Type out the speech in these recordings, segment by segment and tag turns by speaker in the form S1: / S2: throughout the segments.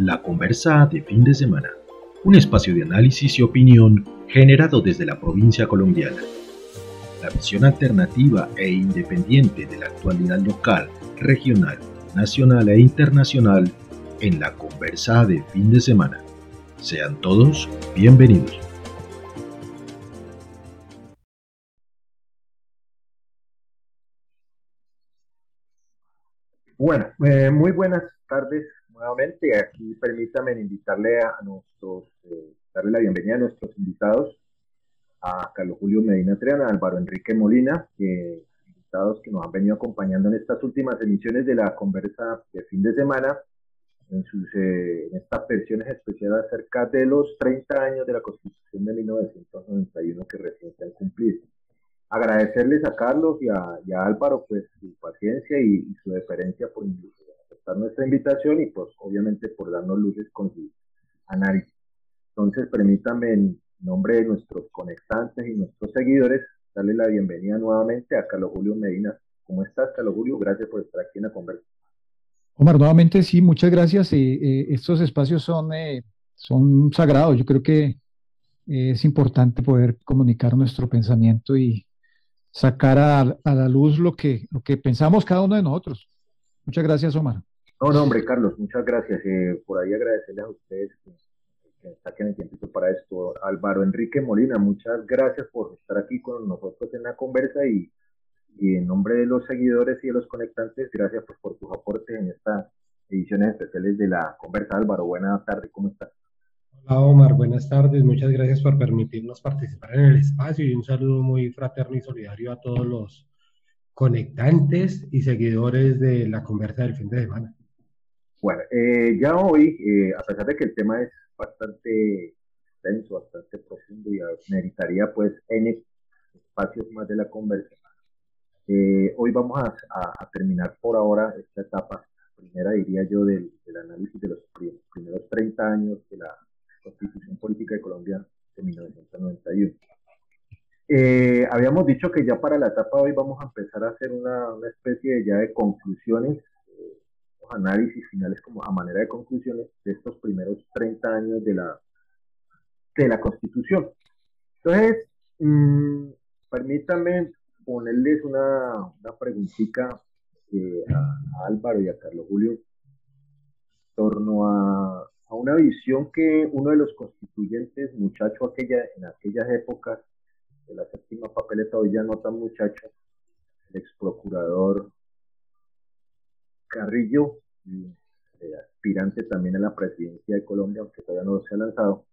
S1: La Conversa de fin de semana, un espacio de análisis y opinión generado desde la provincia colombiana. La visión alternativa e independiente de la actualidad local, regional, nacional e internacional en la Conversa de fin de semana. Sean todos bienvenidos.
S2: Bueno, eh, muy buenas tardes nuevamente. Aquí permítame invitarle a nuestros, eh, darle la bienvenida a nuestros invitados, a Carlos Julio Medina Triana, a Álvaro Enrique Molina, invitados que nos han venido acompañando en estas últimas emisiones de la conversa de fin de semana, en, sus, eh, en estas versiones especiales acerca de los 30 años de la Constitución de 1991 que recién se han cumplido agradecerles a Carlos y a, Álvaro pues su paciencia y, su deferencia por nuestra invitación y pues obviamente por darnos luces con su análisis. Entonces permítanme en nombre de nuestros conectantes y nuestros seguidores darle la bienvenida nuevamente a Carlos Julio Medina. ¿Cómo estás, Carlos Julio? Gracias por estar aquí en la conversación.
S3: Omar, nuevamente sí, muchas gracias. Eh, estos espacios son, eh, son sagrados. Yo creo que es importante poder comunicar nuestro pensamiento y, sacar a, la luz lo que, lo que pensamos cada uno de nosotros. Muchas gracias, Omar.
S2: No, no, hombre, Carlos, muchas gracias. Eh, por ahí agradecerles a ustedes que, saquen el tiempo para esto. Álvaro Enrique Molina, muchas gracias por estar aquí con nosotros en la conversa y, en nombre de los seguidores y de los conectantes, gracias pues, por tus aportes en estas ediciones especiales de la conversa. Álvaro, buena tarde, ¿cómo estás?
S4: Hola Omar, buenas tardes. Muchas gracias por permitirnos participar en el espacio y un saludo muy fraterno y solidario a todos los conectantes y seguidores de la conversa del fin de semana.
S2: Bueno, eh, ya hoy, eh, a pesar de que el tema es bastante extenso, bastante profundo y meritaría pues N espacios más de la conversa, eh, hoy vamos a, terminar por ahora esta etapa primera, diría yo, del, del análisis de los primeros 30 años de la Constitución Política de Colombia de 1991. Eh, habíamos dicho que ya para la etapa de hoy vamos a empezar a hacer una, una especie de ya de conclusiones, análisis finales como a manera de conclusiones de estos primeros 30 años de la, de la Constitución. Entonces, mmm, permítanme ponerles una, una preguntita eh, a, Álvaro y a Carlos Julio torno a a una visión que uno de los constituyentes, muchacho aquella, en aquellas épocas de la séptima papeleta, hoy ya no tan muchacho, el ex procurador Carrillo, eh, aspirante también a la presidencia de Colombia, aunque todavía no se ha lanzado,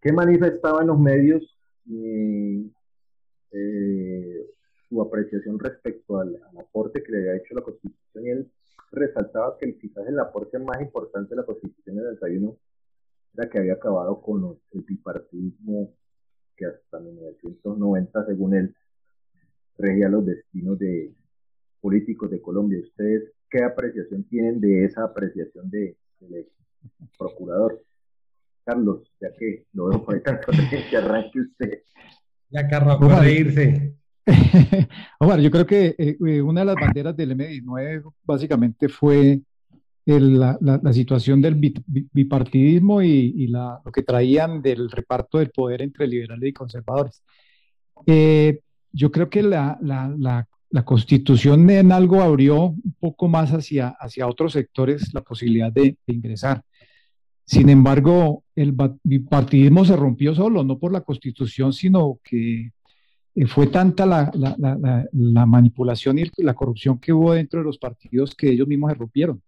S2: que manifestaba en los medios eh, su apreciación respecto al, al, aporte que le había hecho la Constitución y él resaltaba que quizás el aporte más importante de la Constitución del 91 era que había acabado con el bipartidismo que hasta 1990, según él, regía los destinos de políticos de Colombia. ¿Ustedes qué apreciación tienen de esa apreciación de, del procurador? Carlos, ya que lo veo por ahí tan que arranque usted.
S4: Ya Carlos, puede irse.
S3: Omar, yo creo que eh, una de las banderas del M19 básicamente fue la, situación del bipartidismo y, lo que traían del reparto del poder entre liberales y conservadores. Eh, yo creo que la, constitución en algo abrió un poco más hacia, hacia otros sectores la posibilidad de ingresar. Sin embargo, el bipartidismo se rompió solo, no por la constitución, sino que eh, fue tanta la, la, manipulación y la corrupción que hubo dentro de los partidos que ellos mismos se rompieron,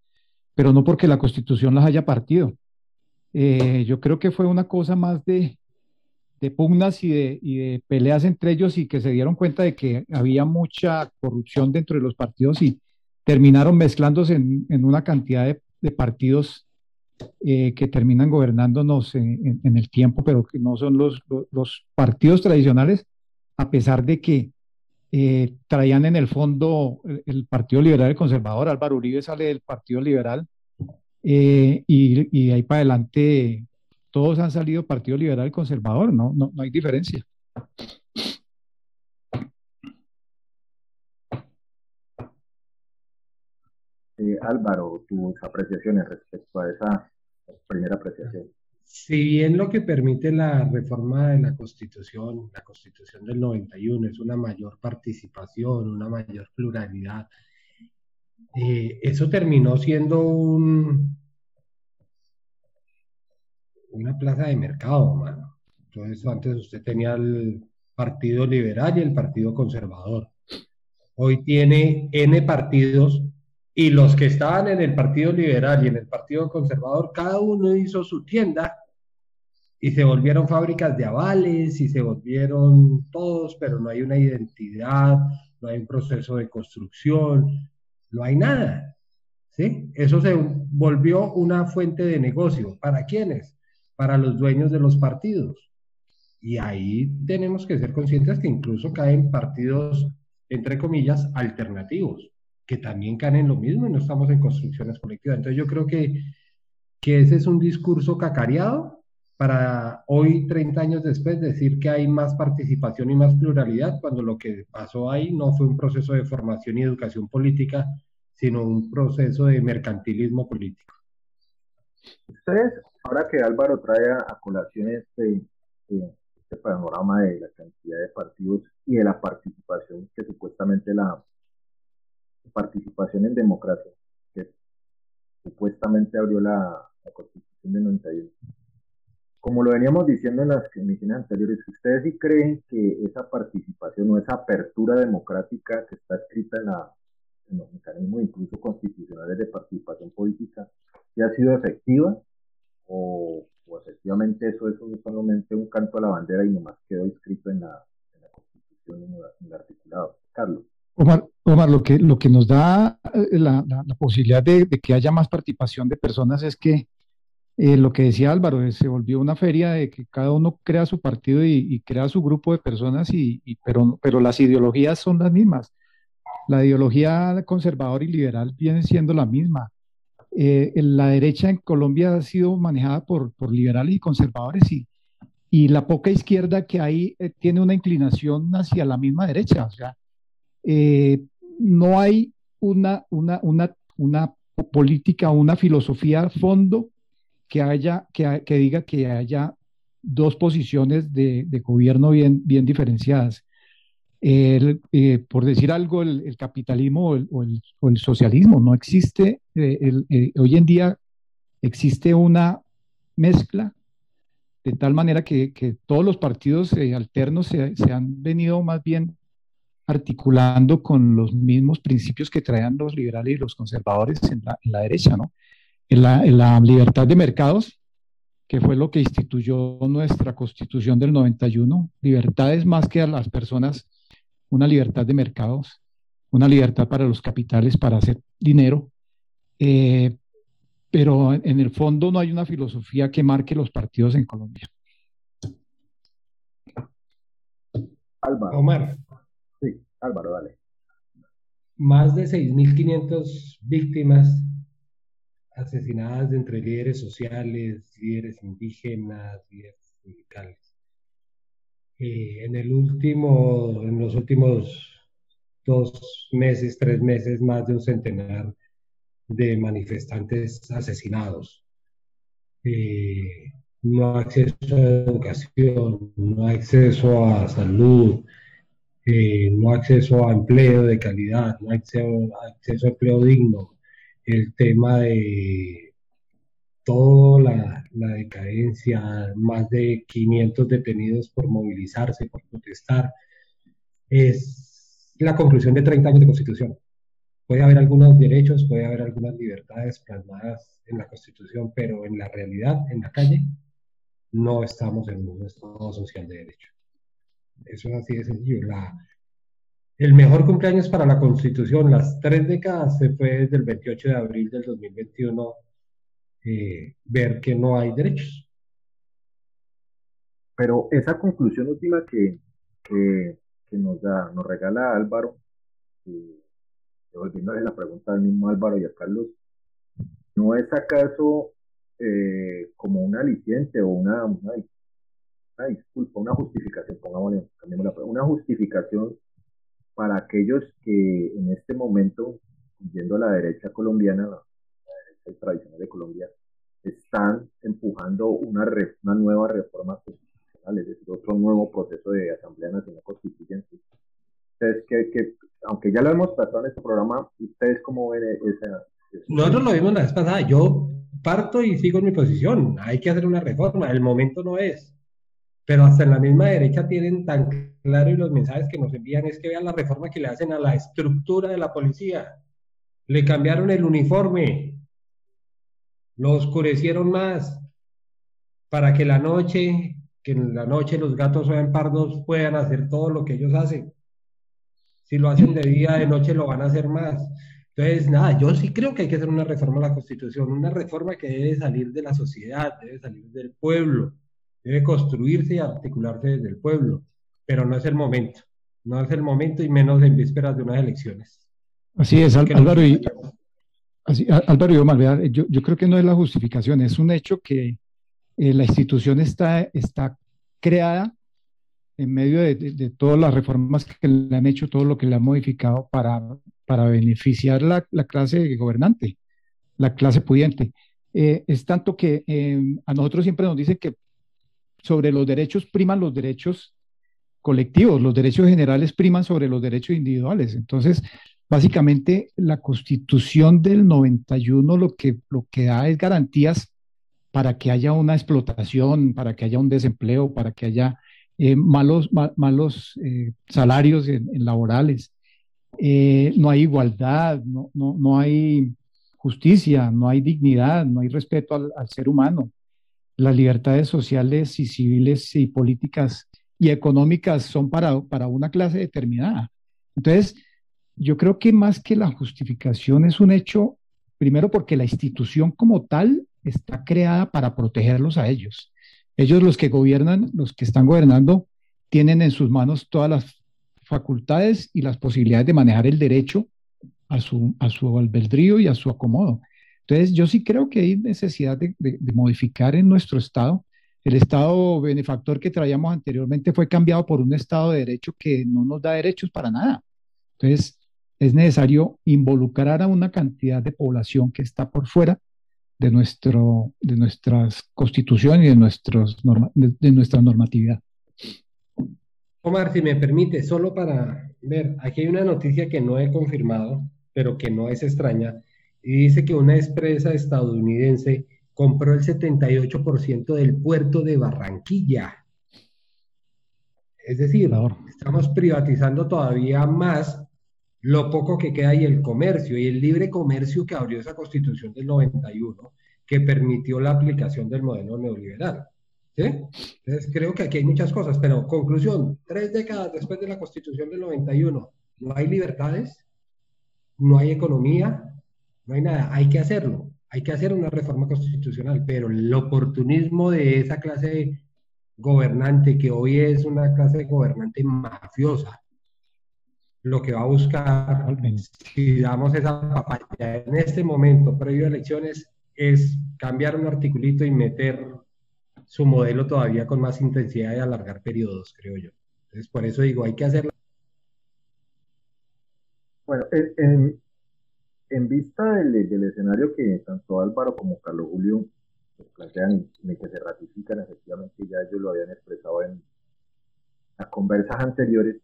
S3: pero no porque la constitución las haya partido. Eh, yo creo que fue una cosa más de, de pugnas y de, y de, peleas entre ellos y que se dieron cuenta de que había mucha corrupción dentro de los partidos y terminaron mezclándose en, en una cantidad de, de partidos eh, que terminan gobernándonos en, el tiempo, pero que no son los, los, partidos tradicionales a pesar de que eh, traían en el fondo el, Partido Liberal y Conservador, Álvaro Uribe sale del Partido Liberal eh, y, ahí para adelante todos han salido Partido Liberal Conservador, no, no, hay diferencia.
S2: Eh, Álvaro, tus apreciaciones respecto a esa Primera apreciación.
S4: Si bien lo que permite la reforma de la Constitución, la Constitución del 91, es una mayor participación, una mayor pluralidad, eh, eso terminó siendo un, una plaza de mercado, mano. Entonces, antes usted tenía el Partido Liberal y el Partido Conservador. Hoy tiene N partidos y los que estaban en el Partido Liberal y en el Partido Conservador, cada uno hizo su tienda y se volvieron fábricas de avales y se volvieron todos, pero no hay una identidad, no hay un proceso de construcción, no hay nada. ¿sí? Eso se volvió una fuente de negocio. ¿Para quiénes? Para los dueños de los partidos. Y ahí tenemos que ser conscientes que incluso caen partidos entre comillas, alternativos, que también caen en lo mismo y no estamos en construcciones colectivas. Entonces yo creo que, que ese es un discurso cacareado para hoy, 30 años después, decir que hay más participación y más pluralidad, cuando lo que pasó ahí no fue un proceso de formación y educación política, sino un proceso de mercantilismo político.
S2: Ustedes, ahora que Álvaro trae a colación este, este este panorama de la cantidad de partidos y de la participación que supuestamente la participación en democracia que supuestamente abrió la, Constitución de 91. Como lo veníamos diciendo en las emisiones anteriores, ¿ustedes sí creen que esa participación o esa apertura democrática que está escrita en, la, en los mecanismos incluso constitucionales de participación política, ya ha sido efectiva o o efectivamente eso es solamente un canto a la bandera y nomás quedó escrito en la, Constitución, en, el articulado. Carlos.
S3: Omar, Omar, lo, que, lo que nos da eh, la, posibilidad de, que haya más participación de personas es que eh, lo que decía Álvaro, eh, se volvió una feria de que cada uno crea su partido y, crea su grupo de personas, y, pero, pero las ideologías son las mismas. La ideología conservadora y liberal viene siendo la misma. Eh, la derecha en Colombia ha sido manejada por, por liberales y conservadores y, y la poca izquierda que hay eh, tiene una inclinación hacia la misma derecha. O sea, eh, no hay una, una, una, una política, una filosofía a fondo que, haya, que, que diga que haya dos posiciones de, de gobierno bien, bien diferenciadas. Eh, por decir algo, el, capitalismo o el, socialismo. No existe, eh, eh, hoy en día existe una mezcla de tal manera que, todos los partidos alternos se, han venido más bien articulando con los mismos principios que traían los liberales y los conservadores en la, derecha, ¿no? En la, en la, libertad de mercados, que fue lo que instituyó nuestra constitución del 91, libertades más que a las personas una libertad de mercados, una libertad para los capitales para hacer dinero, eh, pero en el fondo no hay una filosofía que marque los partidos en Colombia.
S2: Álvaro.
S4: Omar.
S2: Sí, Álvaro, dale.
S4: Más de 6.500 víctimas asesinadas entre líderes sociales, líderes indígenas, líderes sindicales. En el último, en los últimos dos meses, tres meses, más de un centenar de manifestantes asesinados. No acceso a educación, no acceso a salud, no acceso a empleo de calidad, no acceso, acceso a empleo digno, el tema de toda la, la, decadencia, más de 500 detenidos por movilizarse, por protestar, es la conclusión de 30 años de constitución. Puede haber algunos derechos, puede haber algunas libertades plasmadas en la constitución, pero en la realidad, en la calle, no estamos en un estado social de derecho. Eso es así de sencillo. La, el mejor cumpleaños para la constitución, las tres décadas, se fue desde el 28 de abril del 2021 eh, ver que no hay derechos.
S2: Pero esa conclusión última que, nos, da, nos regala Álvaro, eh, devolviéndole la pregunta al mismo Álvaro y a Carlos, ¿no es acaso eh, como un aliciente o una, una, disculpa, una justificación, pongámosle, una justificación para aquellos que en este momento, yendo a la derecha colombiana, tradicional de Colombia, están empujando una, una nueva reforma constitucional, es decir, otro nuevo proceso de Asamblea Nacional Constituyente. Ustedes, que, que aunque ya lo hemos tratado en este programa, ¿ustedes cómo ven esa,
S4: nosotros lo vimos la vez pasada. Yo parto y sigo en mi posición. Hay que hacer una reforma. El momento no es. Pero hasta en la misma derecha tienen tan claro y los mensajes que nos envían es que vean la reforma que le hacen a la estructura de la policía. Le cambiaron el uniforme. Lo oscurecieron más para que la noche, que en la noche los gatos sean pardos, puedan hacer todo lo que ellos hacen. Si lo hacen de día, de noche lo van a hacer más. Entonces, nada, yo sí creo que hay que hacer una reforma a la Constitución, una reforma que debe salir de la sociedad, debe salir del pueblo, debe construirse y articularse desde el pueblo, pero no es el momento, no es el momento y menos en vísperas de unas elecciones.
S3: Así es, Álvaro, y, así, Álvaro yo, yo, creo que no es la justificación, es un hecho que eh, la institución está, está creada en medio de, todas las reformas que le han hecho, todo lo que le han modificado para, para beneficiar la, la clase gobernante, la clase pudiente. Eh, es tanto que eh, a nosotros siempre nos dicen que sobre los derechos priman los derechos colectivos, los derechos generales priman sobre los derechos individuales. Entonces, básicamente, la constitución del 91 lo que, lo que da es garantías para que haya una explotación, para que haya un desempleo, para que haya eh, malos, malos eh, salarios en, laborales, eh, no hay igualdad, no, no, no, hay justicia, no hay dignidad, no hay respeto al, ser humano. Las libertades sociales y civiles y políticas y económicas son para, para una clase determinada. Entonces, yo creo que más que la justificación es un hecho, primero porque la institución como tal está creada para protegerlos a ellos. Ellos los que gobiernan, los que están gobernando, tienen en sus manos todas las facultades y las posibilidades de manejar el derecho a su, a su albedrío y a su acomodo. Entonces, yo sí creo que hay necesidad de, modificar en nuestro Estado. El Estado benefactor que traíamos anteriormente fue cambiado por un Estado de derecho que no nos da derechos para nada. Entonces, es necesario involucrar a una cantidad de población que está por fuera de, nuestro, de nuestras constitución y de, nuestros de, nuestra normatividad.
S4: Omar, si me permite, solo para ver, aquí hay una noticia que no he confirmado, pero que no es extraña, y dice que una empresa estadounidense compró el 78% del puerto de Barranquilla. Es decir, estamos privatizando todavía más lo poco que queda y el comercio y el libre comercio que abrió esa constitución del 91 que permitió la aplicación del modelo neoliberal. ¿sí? Entonces creo que aquí hay muchas cosas, pero conclusión, tres décadas después de la constitución del 91, no hay libertades, no hay economía, no hay nada, hay que hacerlo, hay que hacer una reforma constitucional, pero el oportunismo de esa clase gobernante, que hoy es una clase gobernante mafiosa, lo que va a buscar, si damos esa papaya en este momento, previo a elecciones, es cambiar un articulito y meter su modelo todavía con más intensidad y alargar periodos, creo yo. Entonces, por eso digo, hay que hacerlo.
S2: Bueno, en, en vista del, del, escenario que tanto Álvaro como Carlos Julio plantean y que se ratifican, efectivamente ya ellos lo habían expresado en las conversas anteriores,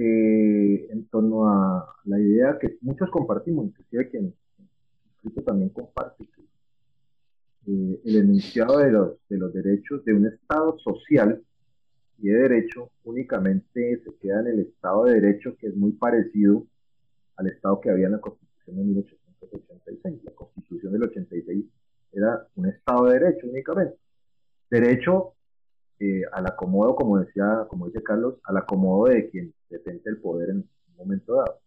S2: eh, en torno a la idea que muchos compartimos, inclusive quien escrito también comparte que eh, el enunciado de los, de los derechos de un Estado social y de derecho únicamente se queda en el Estado de Derecho que es muy parecido al Estado que había en la Constitución de 1886. La Constitución del 86 era un Estado de Derecho únicamente. Derecho eh, al acomodo, como decía, como dice Carlos, al acomodo de quien detente el poder en un momento dado.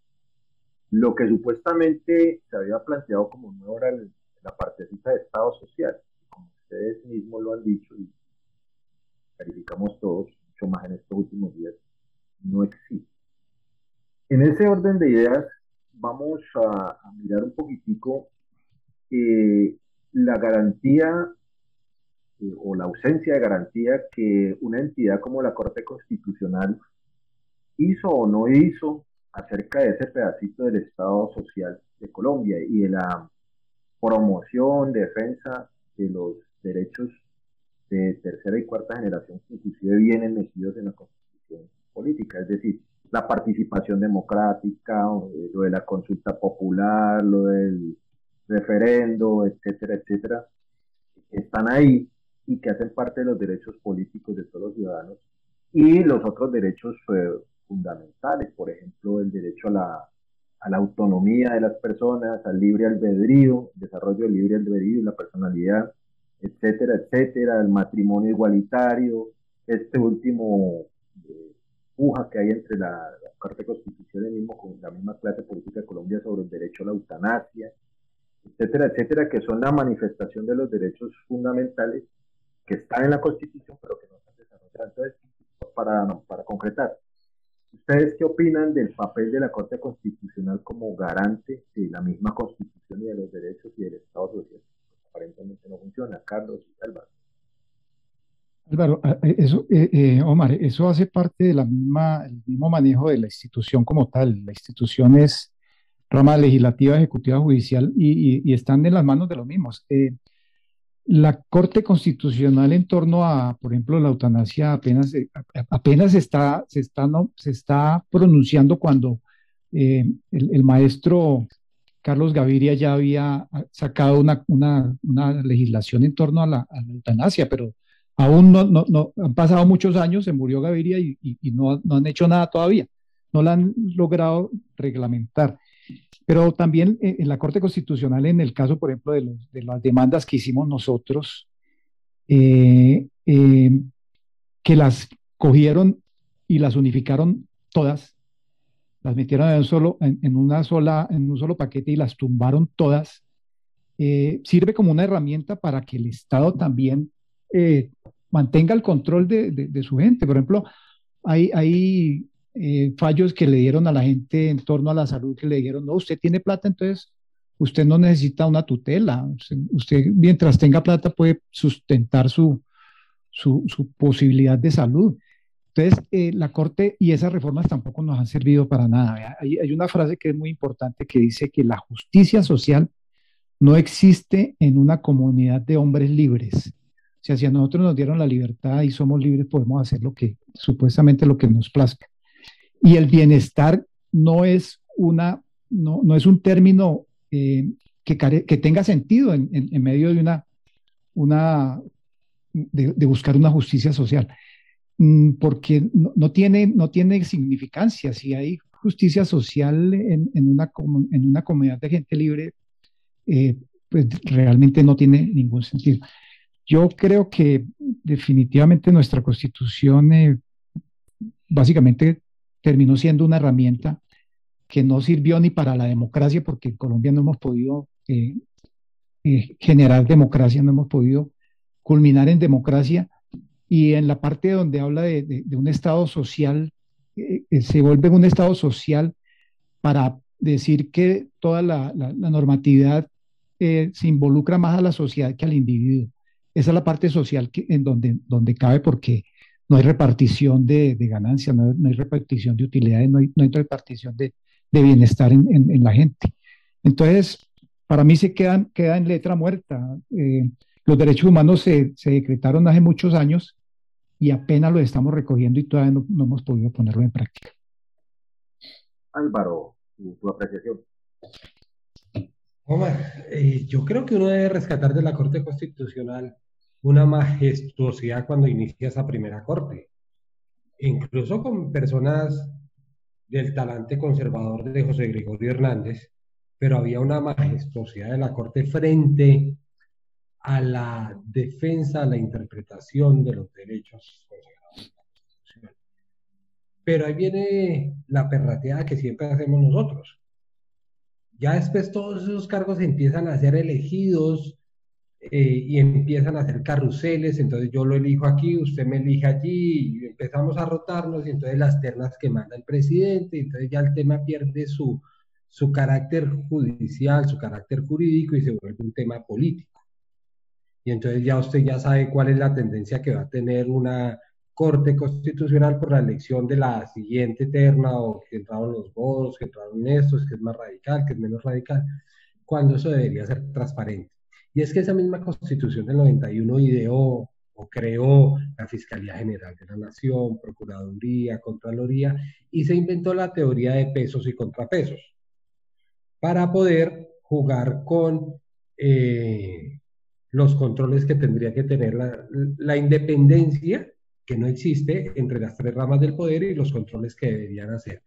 S2: Lo que supuestamente se había planteado como nuevo era la partecita de Estado social, como ustedes mismos lo han dicho y verificamos todos, mucho más en estos últimos días, no existe. En ese orden de ideas, vamos a, mirar un poquitico eh, la garantía eh, o la ausencia de garantía que una entidad como la Corte Constitucional hizo o no hizo acerca de ese pedacito del Estado social de Colombia y de la promoción, defensa que los derechos de tercera y cuarta generación que inclusive vienen metidos en la constitución política, es decir, la participación democrática, lo de la consulta popular, lo del referendo, etcétera, etcétera, están ahí y que hacen parte de los derechos políticos de todos los ciudadanos y los otros derechos eh, fundamentales, por ejemplo, el derecho a la, autonomía de las personas, al libre albedrío, desarrollo del libre albedrío y la personalidad, etcétera, etcétera, el matrimonio igualitario, este último eh, puja que hay entre la, la Carta Constitución y la misma clase política de Colombia sobre el derecho a la eutanasia, etcétera, etcétera, que son la manifestación de los derechos fundamentales que están en la Constitución, pero que no están desarrollados. Para concretar, ¿ustedes qué opinan del papel de la Corte Constitucional como garante de la misma Constitución y de los derechos y del Estado social? Aparentemente no funciona. Carlos y Álvaro.
S3: Álvaro, eso, eh, eh, Omar, eso hace parte de la misma, el mismo manejo de la institución como tal. La institución es rama legislativa, ejecutiva, judicial y, están en las manos de los mismos. Eh, la Corte Constitucional en torno a, por ejemplo, la eutanasia apenas, apenas está, se, está, no, se está pronunciando cuando el, maestro Carlos Gaviria ya había sacado una, una, una legislación en torno a la, eutanasia, pero aún no, no, no, han pasado muchos años, se murió Gaviria y, y, no, no, han hecho nada todavía, no la han logrado reglamentar. Pero también eh, en la Corte Constitucional, en el caso, por ejemplo, de, los, de las demandas que hicimos nosotros, eh, eh, que las cogieron y las unificaron todas, las metieron en, solo, en, una sola, en un solo paquete y las tumbaron todas, sirve como una herramienta para que el Estado también mantenga el control de, de, su gente. Por ejemplo, hay, hay eh, fallos que le dieron a la gente en torno a la salud, que le dijeron, no, usted tiene plata, entonces usted no necesita una tutela. Usted, mientras tenga plata, puede sustentar su, su, posibilidad de salud. Entonces, eh, la Corte y esas reformas tampoco nos han servido para nada. Hay, hay, una frase que es muy importante que dice que la justicia social no existe en una comunidad de hombres libres. O sea, si a nosotros nos dieron la libertad y somos libres, podemos hacer lo que, supuestamente lo que nos plazca. Y el bienestar no es, una, no, no es un término eh, que, que, tenga sentido en, en, medio de una, una de, buscar una justicia social, mm, porque no, no, tiene, no tiene significancia. Si hay justicia social en, en, una, en una comunidad de gente libre, eh, pues realmente no tiene ningún sentido. Yo creo que definitivamente nuestra constitución eh, básicamente terminó siendo una herramienta que no sirvió ni para la democracia, porque en Colombia no hemos podido eh, eh, generar democracia, no hemos podido culminar en democracia. Y en la parte donde habla de, un Estado social, eh, se vuelve un Estado social para decir que toda la, normatividad se involucra más a la sociedad que al individuo. Esa es la parte social que, en donde, donde cabe porque no hay repartición de, de ganancias, no, hay repartición de utilidades, no hay, no hay repartición de, de bienestar en, en, la gente. Entonces, para mí se quedan, queda en letra muerta. Eh, los derechos humanos se, se, decretaron hace muchos años y apenas lo estamos recogiendo y todavía no, no hemos podido ponerlo en práctica.
S2: Álvaro, tu, apreciación.
S4: Omar, eh, yo creo que uno debe rescatar de la Corte Constitucional una majestuosidad cuando inicia esa primera corte. Incluso con personas del talante conservador de José Gregorio Hernández, pero había una majestuosidad de la corte frente a la defensa, a la interpretación de los derechos. Pero ahí viene la perrateada que siempre hacemos nosotros. Ya después todos esos cargos empiezan a ser elegidos eh, y empiezan a hacer carruseles, entonces yo lo elijo aquí, usted me elige allí, y empezamos a rotarnos, y entonces las ternas que manda el presidente, entonces ya el tema pierde su, su carácter judicial, su carácter jurídico y se vuelve un tema político. Y entonces ya usted ya sabe cuál es la tendencia que va a tener una corte constitucional por la elección de la siguiente terna o que entraron los votos, que entraron estos, que es más radical, que es menos radical, cuando eso debería ser transparente. Y es que esa misma constitución del 91 ideó o creó la Fiscalía General de la Nación, Procuraduría, Contraloría, y se inventó la teoría de pesos y contrapesos para poder jugar con eh, los controles que tendría que tener la, la, independencia, que no existe entre las tres ramas del poder y los controles que deberían hacer.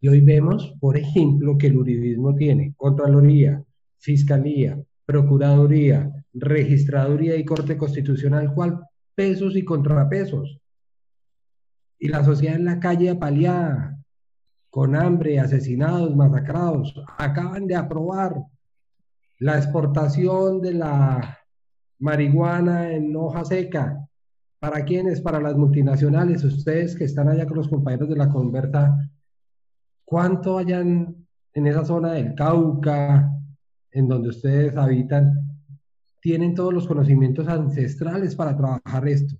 S4: Y hoy vemos, por ejemplo, que el uribismo tiene Contraloría, Fiscalía, Procuraduría, Registraduría y Corte Constitucional, cual pesos y contrapesos. Y la sociedad en la calle apaleada, con hambre, asesinados, masacrados, acaban de aprobar la exportación de la marihuana en hoja seca. ¿Para quiénes? Para las multinacionales. Ustedes que están allá con los compañeros de la conversa, ¿cuánto hayan en esa zona del Cauca, en donde ustedes habitan, tienen todos los conocimientos ancestrales para trabajar esto,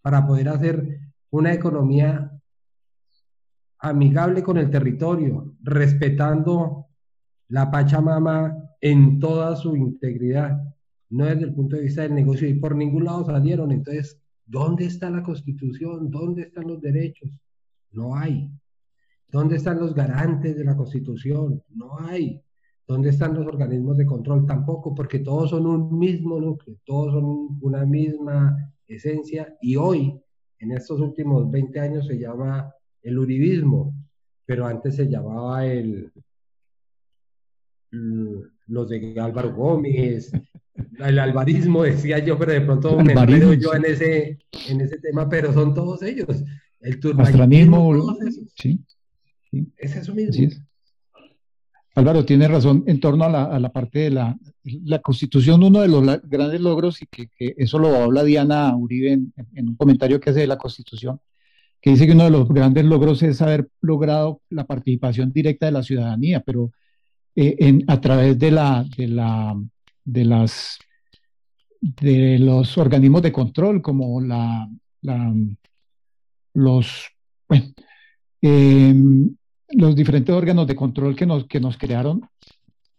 S4: para poder hacer una economía amigable con el territorio, respetando la Pachamama en toda su integridad, no desde el punto de vista del negocio, y por ningún lado salieron. Entonces, ¿dónde está la constitución? ¿Dónde están los derechos? No hay. ¿Dónde están los garantes de la constitución? No hay. ¿Dónde están los organismos de control? Tampoco, porque todos son un mismo núcleo, todos son una misma esencia y hoy, en estos últimos 20 años, se llama el uribismo, pero antes se llamaba el los de Álvaro Gómez, el alvarismo, decía yo, pero de pronto me enredo yo en ese, en ese tema, pero son todos ellos. El
S3: turbanismo, sí,
S4: sí. Es eso mismo.
S3: Álvaro tiene razón en torno a la, parte de la, la, constitución, uno de los grandes logros, y que, eso lo habla Diana Uribe en, un comentario que hace de la constitución, que dice que uno de los grandes logros es haber logrado la participación directa de la ciudadanía, pero eh, en, a través de, la, de, la, de, las, de los organismos de control, como la los, bueno, eh, los diferentes órganos de control que nos, que nos crearon,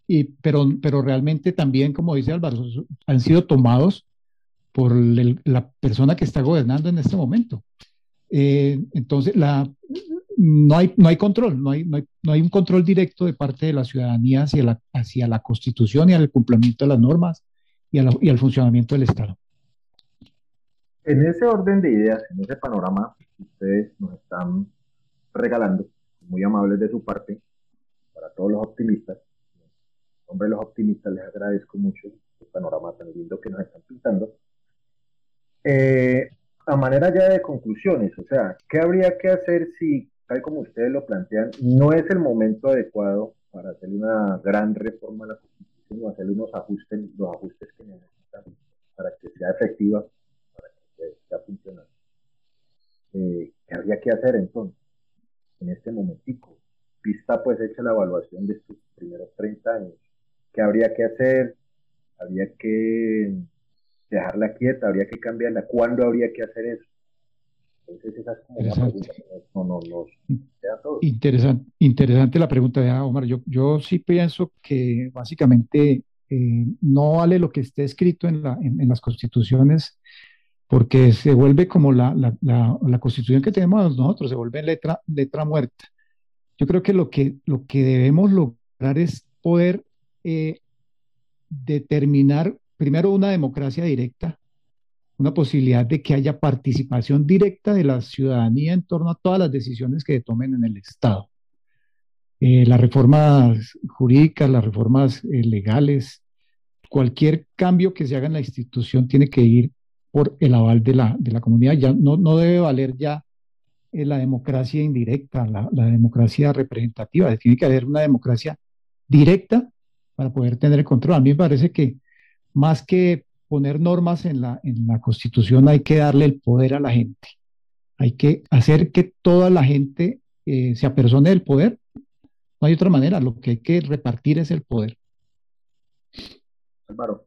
S3: y, pero, pero realmente también, como dice Álvaro, han sido tomados por la persona que está gobernando en este momento. Eh, entonces, la, no, hay, no hay control, no hay, no, hay, no hay un control directo de parte de la ciudadanía hacia la, hacia la constitución y al cumplimiento de las normas y, y al funcionamiento del Estado.
S2: En ese orden de ideas, en ese panorama que ustedes nos están regalando, muy amables de su parte, para todos los optimistas. hombre los optimistas, les agradezco mucho el panorama tan lindo que nos están pintando. Eh, a manera ya de conclusiones, o sea, ¿qué habría que hacer si, tal como ustedes lo plantean, no es el momento adecuado para hacer una gran reforma a la Constitución o hacer unos ajustes, los ajustes que necesitan para que sea efectiva, para que sea funcional? Eh, ¿Qué habría que hacer entonces? En este momentico. Vista pues hecha la evaluación de estos primeros 30 años. ¿Qué habría que hacer? Habría que dejarla quieta, habría que cambiarla. ¿Cuándo habría que hacer eso? Entonces esa es como la pregunta no, no, no,
S3: Interesante, interesante la pregunta de Omar. Yo, yo sí pienso que básicamente eh, no vale lo que esté escrito en, la, en, en las constituciones porque se vuelve como la, la, la, constitución que tenemos nosotros, se vuelve letra, letra muerta. Yo creo que lo que, lo que debemos lograr es poder eh, determinar primero una democracia directa, una posibilidad de que haya participación directa de la ciudadanía en torno a todas las decisiones que se tomen en el Estado. Eh, las reformas jurídicas, las reformas eh, legales, cualquier cambio que se haga en la institución tiene que ir por el aval de la, de la comunidad. Ya no, no debe valer ya eh, la democracia indirecta, la, democracia representativa. Tiene que haber una democracia directa para poder tener el control. A mí me parece que más que poner normas en la, en la Constitución, hay que darle el poder a la gente. Hay que hacer que toda la gente eh, se apersone del poder. No hay otra manera. Lo que hay que repartir es el poder.
S2: Álvaro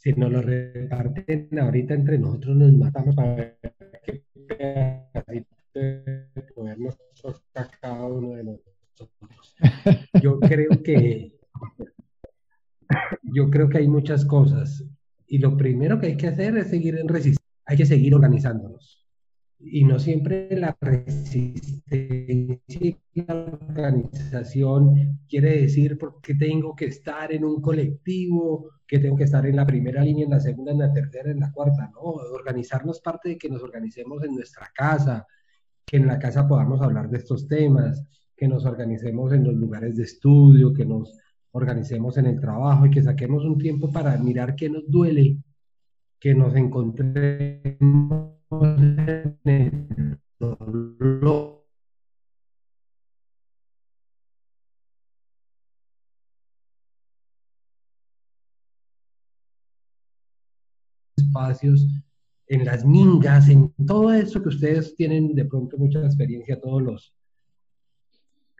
S4: si nos lo reparten ahorita entre nosotros, nos matamos para ver qué nos toca cada uno de nosotros. Yo creo que creo que hay muchas cosas. Y lo primero que hay que hacer es seguir en resistencia. Hay que seguir organizándonos. Y no siempre la resistencia y la organización quiere decir porque tengo que estar en un colectivo, que tengo que estar en la primera línea, en la segunda, en la tercera, en la cuarta. No, organizarnos parte de que nos organicemos en nuestra casa, que en la casa podamos hablar de estos temas, que nos organicemos en los lugares de estudio, que nos organicemos en el trabajo y que saquemos un tiempo para mirar qué nos duele, que nos encontremos espacios, en las mingas, en todo eso que ustedes tienen de pronto mucha experiencia, todos los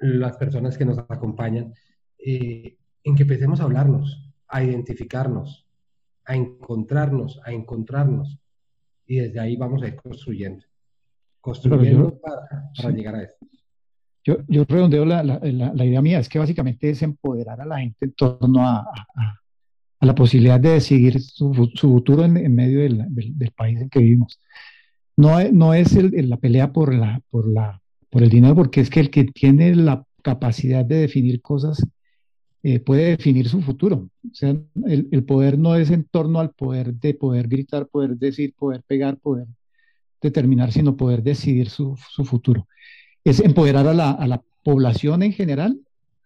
S4: las personas que nos acompañan, eh, en que empecemos a hablarnos, a identificarnos, a encontrarnos, a encontrarnos. Y desde ahí vamos a ir construyendo, construyendo para, llegar a esto.
S3: Yo, yo redondeo la, la, la, idea mía, es que básicamente es empoderar a la gente en torno a, a, la posibilidad de decidir su, su futuro en, en medio del, del, país en que vivimos. No, no es el, la pelea por, la, por, la, por el dinero, porque es que el que tiene la capacidad de definir cosas eh, puede definir su futuro. O sea, el, el, poder no es en torno al poder de poder gritar, poder decir, poder pegar, poder determinar, sino poder decidir su, su futuro. Es empoderar a la, a la población en general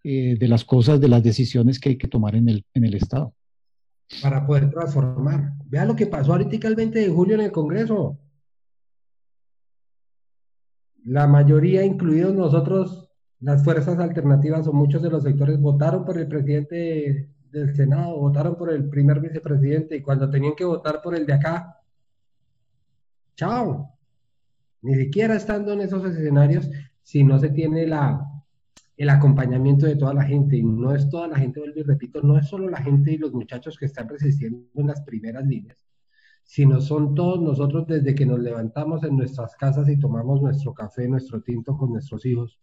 S3: eh, de las cosas, de las decisiones que hay que tomar en el, en el Estado.
S4: Para poder transformar. Vea lo que pasó ahorita el 20 de julio en el Congreso. La mayoría, incluidos nosotros, las fuerzas alternativas o muchos de los sectores votaron por el presidente del Senado, votaron por el primer vicepresidente y cuando tenían que votar por el de acá, chao. Ni siquiera estando en esos escenarios, si no se tiene la, el acompañamiento de toda la gente, no es toda la gente, vuelvo y repito, no es solo la gente y los muchachos que están resistiendo en las primeras líneas, sino son todos nosotros desde que nos levantamos en nuestras casas y tomamos nuestro café, nuestro tinto con nuestros hijos,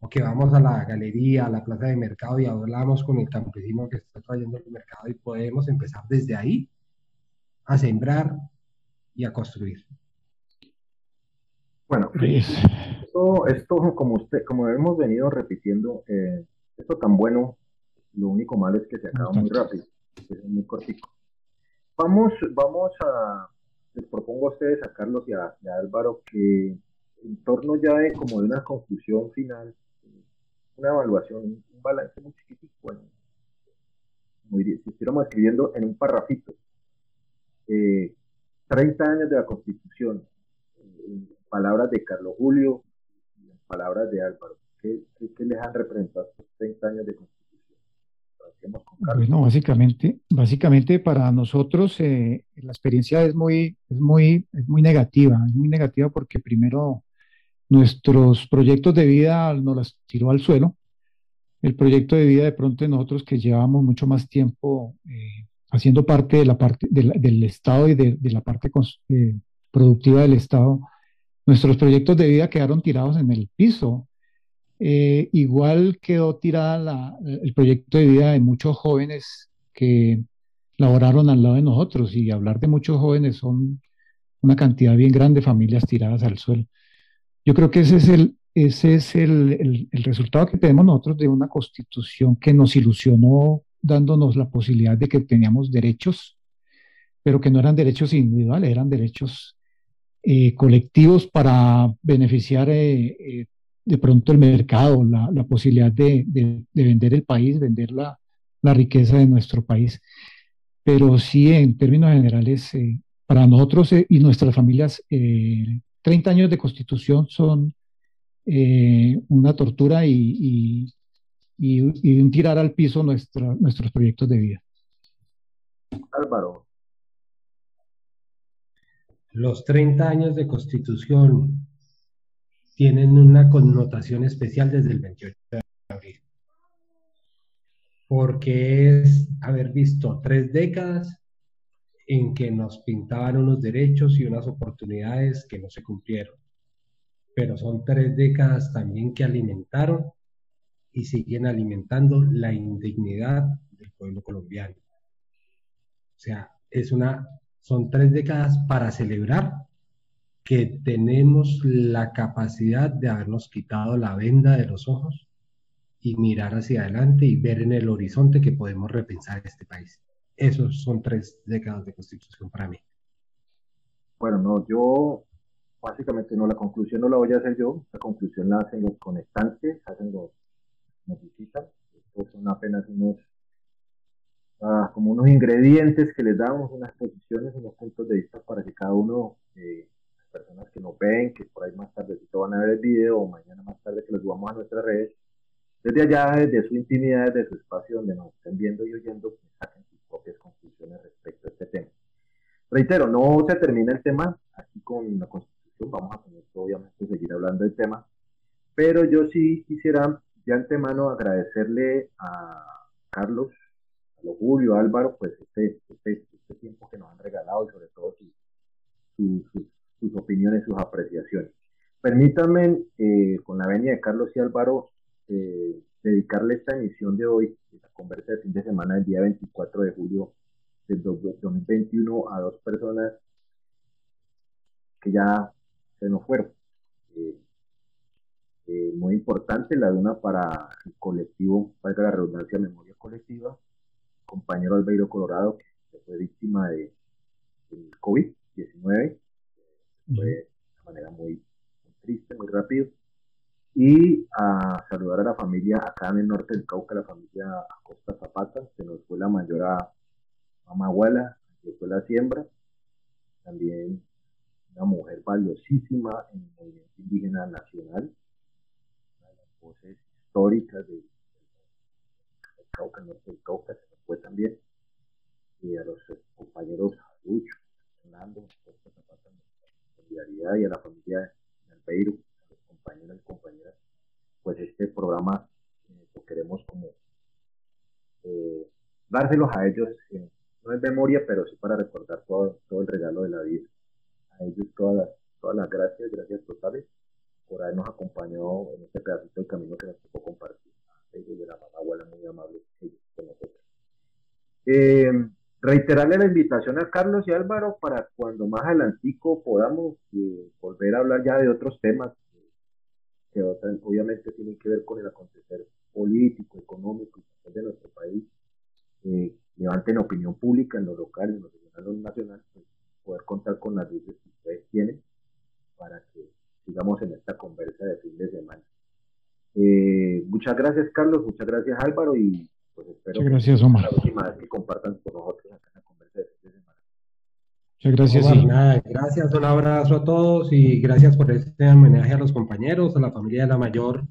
S4: o que vamos a la galería, a la plaza de mercado y hablamos con el campesino que está trayendo el mercado y podemos empezar desde ahí a sembrar y a construir.
S2: Bueno, esto, esto como, usted, como hemos venido repitiendo, eh, esto tan bueno, lo único malo es que se acaba muy rápido, es muy cortico. Vamos, vamos a, les propongo a ustedes, a Carlos y a, y a Álvaro, que en torno ya de como de una conclusión final, una evaluación, un balance muy chiquitico, bueno, muy bien, si estuviéramos escribiendo en un parrafito, 30 eh, años de la Constitución, en palabras de Carlos Julio y en palabras de Álvaro, ¿qué, les han representado estos 30 años de Constitución?
S3: Bueno, básicamente, básicamente para nosotros eh, la experiencia es muy, es muy, es muy negativa, es muy negativa porque primero nuestros proyectos de vida nos las tiró al suelo. El proyecto de vida de pronto de nosotros que llevamos mucho más tiempo eh, haciendo parte de la parte del Estado y de, la parte eh, productiva del Estado, nuestros proyectos de vida quedaron tirados en el piso. Eh, igual quedó tirada el proyecto de vida de muchos jóvenes que laboraron al lado de nosotros y hablar de muchos jóvenes son una cantidad bien grande de familias tiradas al suelo. Yo creo que ese es el, ese es el, el, resultado que tenemos nosotros de una constitución que nos ilusionó dándonos la posibilidad de que teníamos derechos, pero que no eran derechos individuales, eran derechos eh, colectivos para beneficiar eh, eh, de pronto el mercado, la, la posibilidad de, de, vender el país, vender la, la, riqueza de nuestro país. Pero sí, en términos generales, para nosotros y nuestras familias, 30 años de constitución son eh, una tortura y, y, un tirar al piso nuestros proyectos de vida.
S2: Álvaro.
S4: Los 30 años de constitución tienen una connotación especial desde el 28 de abril, porque es haber visto tres décadas en que nos pintaban unos derechos y unas oportunidades que no se cumplieron. Pero son tres décadas también que alimentaron y siguen alimentando la indignidad del pueblo colombiano. sea, es una, son tres décadas para celebrar que tenemos la capacidad de habernos quitado la venda de los ojos y mirar hacia adelante y ver en el horizonte que podemos repensar este país. Esos son tres décadas de constitución para mí.
S2: Bueno, no, yo básicamente no, la conclusión no la voy a hacer yo, la conclusión la hacen los conectantes, hacen los, nos son apenas unos, ah, como unos ingredientes que les damos, unas posiciones, unos puntos de vista para que cada uno, eh, las personas que nos ven, que por ahí más tarde van a ver el video o mañana más tarde que los subamos a nuestras redes, desde allá, desde su intimidad, desde su espacio donde nos estén viendo y oyendo, pues, saquen sus propias conclusiones respecto a este tema. Reitero, no se termina el tema aquí con la Constitución, vamos a tener obviamente seguir hablando del tema, pero yo sí quisiera de antemano agradecerle a Carlos, a lo Julio, Álvaro, pues este, este, este, tiempo que nos han regalado y sobre todo sus opiniones, sus apreciaciones. Permítanme, eh, con la venia de Carlos y Álvaro, eh, dedicarle esta emisión de hoy, la conversa de fin de semana del día 24 de julio del 2021 a dos personas que ya se nos fueron. Eh, muy importante, la de una para el colectivo, valga la redundancia, Memoria Colectiva, compañero Albeiro Colorado, que fue víctima de, COVID-19, fue de manera muy, triste, muy rápido. Y a saludar a la familia acá en el norte del Cauca, la familia Acosta Zapata, que nos fue la mayor a que fue la siembra, también una mujer valiosísima en el movimiento indígena nacional, una de las voces históricas del de Cauca, norte del Cauca, se fue también, y a los compañeros Lucho, Fernando, solidaridad y a la familia Albeiro, a los compañeros y compañeras, pues este programa eh, lo queremos como eh, dárselos a ellos en no es memoria, pero sí para recordar todo, todo el regalo de la vida. A ellos todas las, todas las gracias, gracias totales por habernos acompañado en este pedacito del camino que nos tocó compartir. A ellos de la mamá abuela muy amable con nosotros. Eh, reiterarle la invitación a Carlos y Álvaro para cuando más adelantico podamos eh, volver a hablar ya de otros temas que obviamente tienen que ver con el acontecer político, económico de nuestro país. Eh, levanten opinión pública en lo local, en lo regional, lo nacional, pues, poder contar con las luces que ustedes tienen para que sigamos en esta conversa de fin de semana. Eh, muchas gracias, Carlos, muchas gracias, Álvaro, y pues espero
S3: gracias, Omar.
S2: la próxima vez que compartan con nosotros acá en la conversa de fin de semana.
S3: Muchas gracias.
S4: Omar, gracias, un abrazo a todos y gracias por este homenaje a los compañeros, a la familia de la mayor.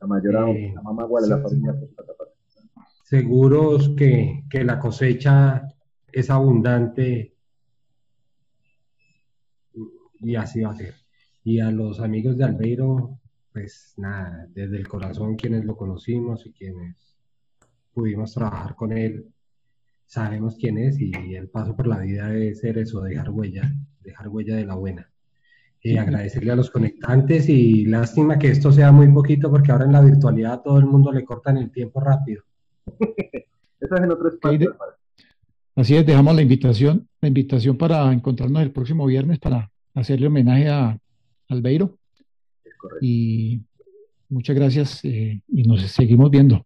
S2: La mayor, eh, la mamá igual, la familia
S4: seguros que, la cosecha es abundante y así va a ser. Y a los amigos de Albeiro, pues nada, desde el corazón quienes lo conocimos y quienes pudimos trabajar con él, sabemos quién es y el paso por la vida debe ser eso, dejar huella, dejar huella de la buena. Y agradecerle a los conectantes y lástima que esto sea muy poquito porque ahora en la virtualidad a todo el mundo le cortan el tiempo rápido.
S2: Eso es en otro espacio.
S3: Así es, dejamos la invitación, la invitación para encontrarnos el próximo viernes para hacerle homenaje a Albeiro.
S2: Es.
S3: Y muchas gracias eh, y nos seguimos viendo.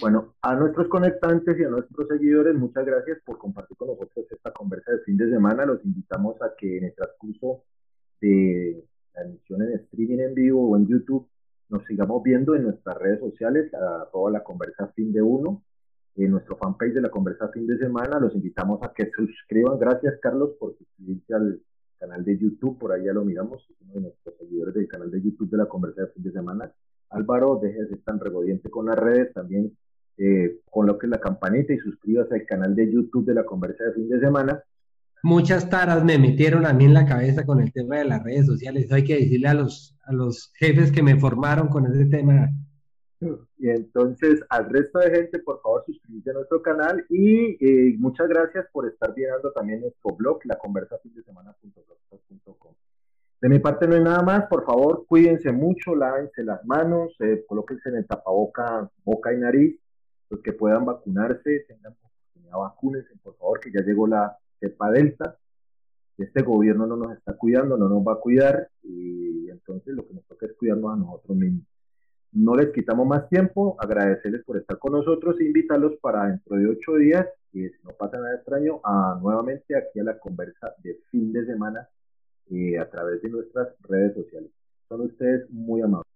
S2: Bueno, a nuestros conectantes y a nuestros seguidores, muchas gracias por compartir con nosotros esta conversa de fin de semana. Los invitamos a que en el transcurso de la emisión en streaming en vivo o en YouTube nos sigamos viendo en nuestras redes sociales, a toda la conversa fin de uno, en nuestro fanpage de la conversa fin de semana. Los invitamos a que suscriban. Gracias, Carlos, por suscribirse al canal de YouTube. Por ya lo miramos, uno de nuestros seguidores del canal de YouTube de la conversa de fin de semana. Álvaro, deje de ser tan regodiente con las redes. También eh, coloque la campanita y suscríbase al canal de YouTube de la conversa de fin de semana
S4: muchas taras me metieron a mí en la cabeza con el tema de las redes sociales. hay que decirle a los, a los jefes que me formaron con ese tema.
S2: Y entonces, al resto de gente, por favor, suscríbete a nuestro canal y eh, muchas gracias por estar viendo también nuestro blog, la conversa fin de De mi parte no hay nada más, por favor, cuídense mucho, lávense las manos, eh, colóquense en el tapaboca, boca y nariz, los que puedan vacunarse, tengan comunidad, vacúnense, por favor, que ya llegó la cepa delta. Este gobierno no nos está cuidando, no nos va a cuidar y entonces lo que nos toca es cuidarnos a nosotros mismos. No les quitamos más tiempo, agradecerles por estar con nosotros e invitarlos para dentro de ocho días, y si no pasa nada extraño, a nuevamente aquí a la conversa de fin de semana eh, a través de nuestras redes sociales. Son ustedes muy amables.